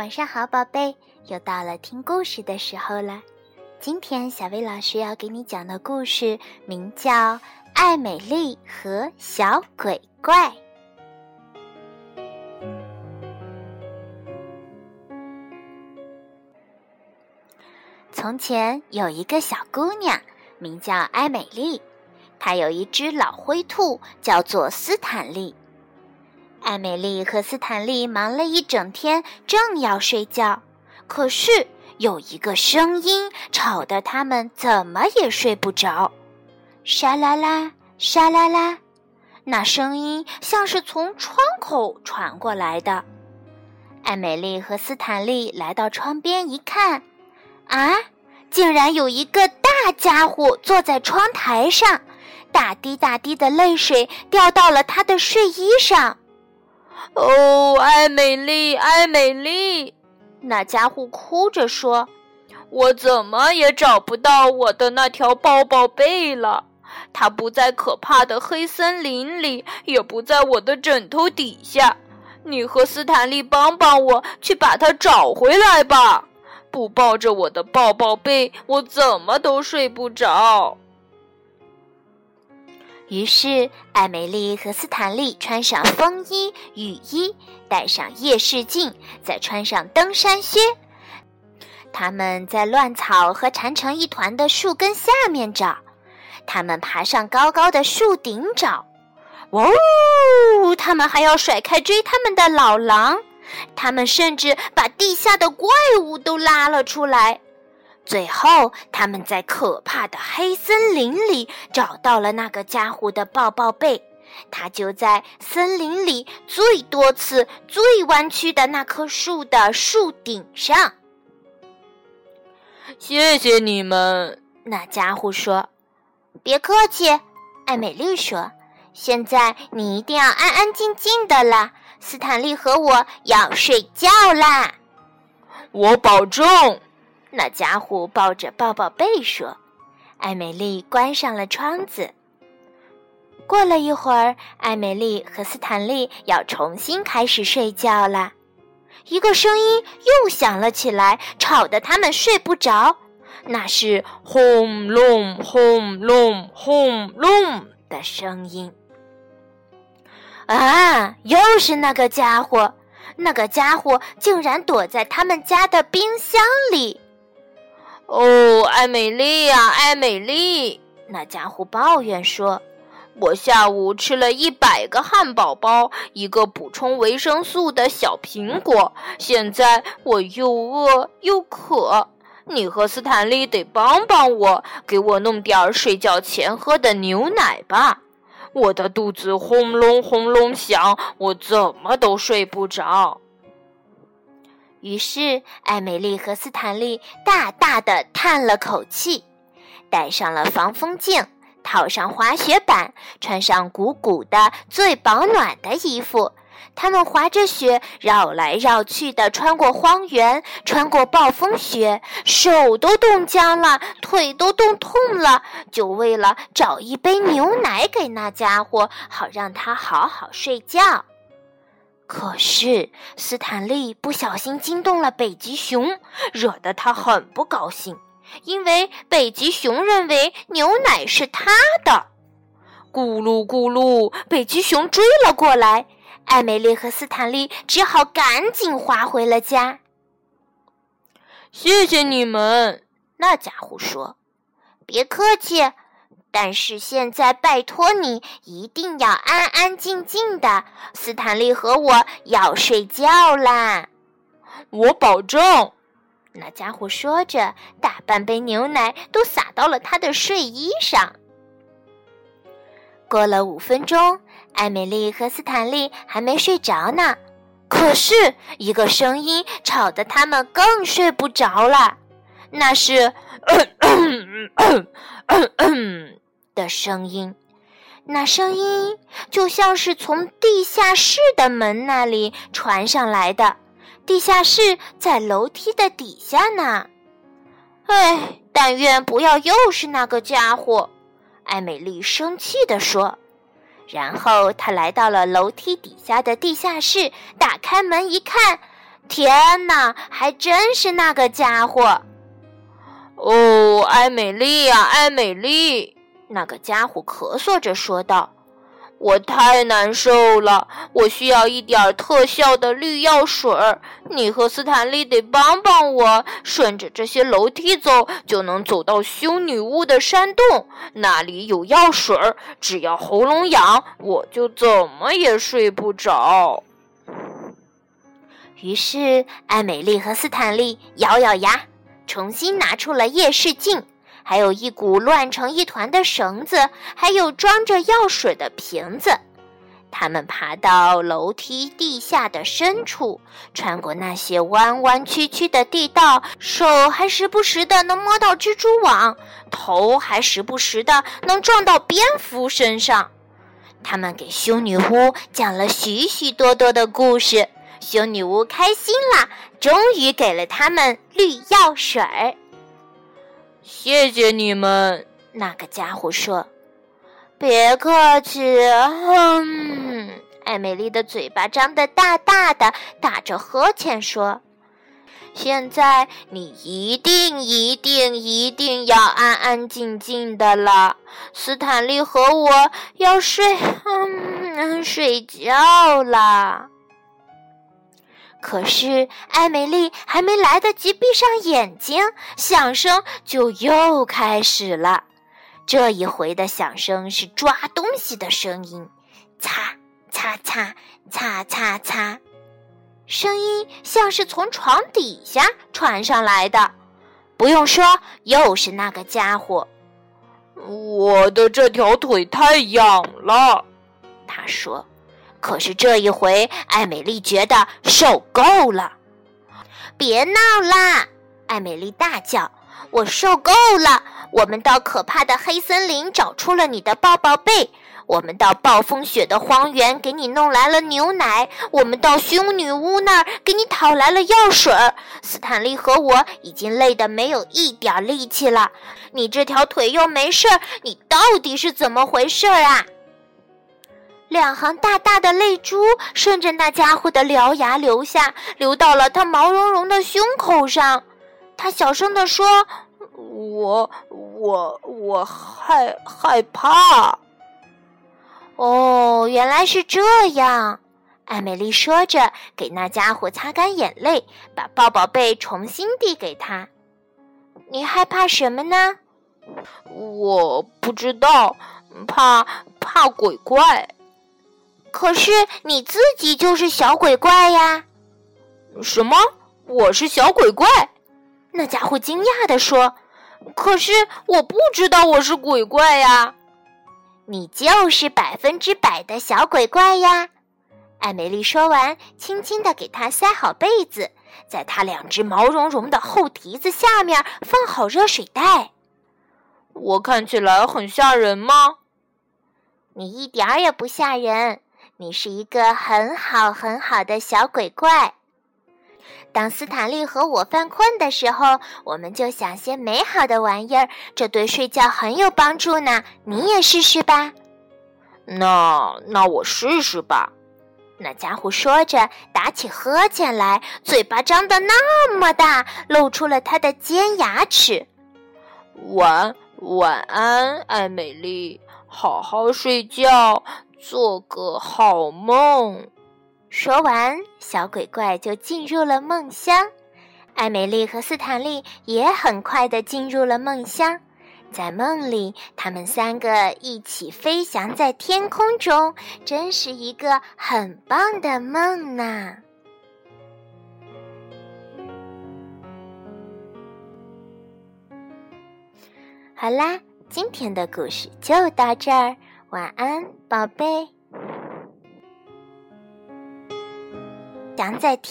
晚上好，宝贝，又到了听故事的时候了。今天小薇老师要给你讲的故事名叫《艾美丽和小鬼怪》。从前有一个小姑娘，名叫艾美丽，她有一只老灰兔，叫做斯坦利。艾美丽和斯坦利忙了一整天，正要睡觉，可是有一个声音吵得他们怎么也睡不着。沙啦啦，沙啦啦，那声音像是从窗口传过来的。艾美丽和斯坦利来到窗边一看，啊，竟然有一个大家伙坐在窗台上，大滴大滴的泪水掉到了他的睡衣上。哦，艾美丽，艾美丽，那家伙哭着说：“我怎么也找不到我的那条抱抱被了。它不在可怕的黑森林里，也不在我的枕头底下。你和斯坦利帮帮我，去把它找回来吧！不抱着我的抱抱被，我怎么都睡不着。”于是，艾美丽和斯坦利穿上风衣、雨衣，戴上夜视镜，再穿上登山靴。他们在乱草和缠成一团的树根下面找，他们爬上高高的树顶找。哦，他们还要甩开追他们的老狼，他们甚至把地下的怪物都拉了出来。最后，他们在可怕的黑森林里找到了那个家伙的抱抱被，它就在森林里最多次、最弯曲的那棵树的树顶上。谢谢你们，那家伙说。别客气，艾美丽说。现在你一定要安安静静的啦，斯坦利和我要睡觉啦。我保证。那家伙抱着抱抱被说：“艾美丽关上了窗子。”过了一会儿，艾美丽和斯坦利要重新开始睡觉了。一个声音又响了起来，吵得他们睡不着。那是轰隆轰隆轰隆的声音。啊！又是那个家伙！那个家伙竟然躲在他们家的冰箱里。哦，艾美丽呀，艾美丽！那家伙抱怨说：“我下午吃了一百个汉堡包，一个补充维生素的小苹果，现在我又饿又渴。你和斯坦利得帮帮我，给我弄点睡觉前喝的牛奶吧。我的肚子轰隆轰隆响，我怎么都睡不着。”于是，艾美丽和斯坦利大大的叹了口气，戴上了防风镜，套上滑雪板，穿上鼓鼓的、最保暖的衣服。他们滑着雪，绕来绕去的，穿过荒原，穿过暴风雪，手都冻僵了，腿都冻痛了，就为了找一杯牛奶给那家伙，好让他好好睡觉。可是斯坦利不小心惊动了北极熊，惹得他很不高兴，因为北极熊认为牛奶是他的。咕噜咕噜，北极熊追了过来，艾美丽和斯坦利只好赶紧滑回了家。谢谢你们，那家伙说：“别客气。”但是现在，拜托你一定要安安静静的。斯坦利和我要睡觉啦，我保证。那家伙说着，大半杯牛奶都洒到了他的睡衣上。过了五分钟，艾美丽和斯坦利还没睡着呢，可是一个声音吵得他们更睡不着了，那是。的声音，那声音就像是从地下室的门那里传上来的。地下室在楼梯的底下呢。哎，但愿不要又是那个家伙！艾美丽生气地说。然后她来到了楼梯底下的地下室，打开门一看，天哪，还真是那个家伙！哦，艾美丽呀，艾美丽！那个家伙咳嗽着说道：“我太难受了，我需要一点特效的绿药水儿。你和斯坦利得帮帮我，顺着这些楼梯走，就能走到凶女巫的山洞，那里有药水儿。只要喉咙痒，我就怎么也睡不着。”于是，艾美丽和斯坦利咬咬牙，重新拿出了夜视镜，还有一股乱成一团的绳子，还有装着药水的瓶子。他们爬到楼梯地下的深处，穿过那些弯弯曲曲的地道，手还时不时的能摸到蜘蛛网，头还时不时的能撞到蝙蝠身上。他们给修女巫讲了许许多多的故事。修女巫开心了，终于给了他们绿药水儿。谢谢你们，那个家伙说：“别客气。”哼，艾美丽的嘴巴张得大大的，打着呵欠说：“现在你一定一定一定要安安静静的了。斯坦利和我要睡，嗯，睡觉了。”可是，艾美丽还没来得及闭上眼睛，响声就又开始了。这一回的响声是抓东西的声音，擦擦擦擦擦擦，声音像是从床底下传上来的。不用说，又是那个家伙。我的这条腿太痒了，他说。可是这一回，艾美丽觉得受够了。别闹啦！艾美丽大叫：“我受够了！我们到可怕的黑森林找出了你的抱抱被，我们到暴风雪的荒原给你弄来了牛奶，我们到凶女巫那儿给你讨来了药水。斯坦利和我已经累得没有一点力气了，你这条腿又没事儿，你到底是怎么回事啊？”两行大大的泪珠顺着那家伙的獠牙流下，流到了他毛茸茸的胸口上。他小声地说：“我我我害害怕。”哦，原来是这样。艾美丽说着，给那家伙擦干眼泪，把抱抱被重新递给他。“你害怕什么呢？”“我不知道，怕怕鬼怪。”可是你自己就是小鬼怪呀！什么？我是小鬼怪？那家伙惊讶地说：“可是我不知道我是鬼怪呀！”你就是百分之百的小鬼怪呀！艾美丽说完，轻轻地给他塞好被子，在他两只毛茸茸的后蹄子下面放好热水袋。我看起来很吓人吗？你一点儿也不吓人。你是一个很好很好的小鬼怪。当斯坦利和我犯困的时候，我们就想些美好的玩意儿，这对睡觉很有帮助呢。你也试试吧。那那我试试吧。那家伙说着，打起呵欠来，嘴巴张得那么大，露出了他的尖牙齿。晚晚安，艾美丽，好好睡觉。做个好梦。说完，小鬼怪就进入了梦乡。艾美丽和斯坦利也很快的进入了梦乡。在梦里，他们三个一起飞翔在天空中，真是一个很棒的梦呢。好啦，今天的故事就到这儿。晚安，宝贝。想再听。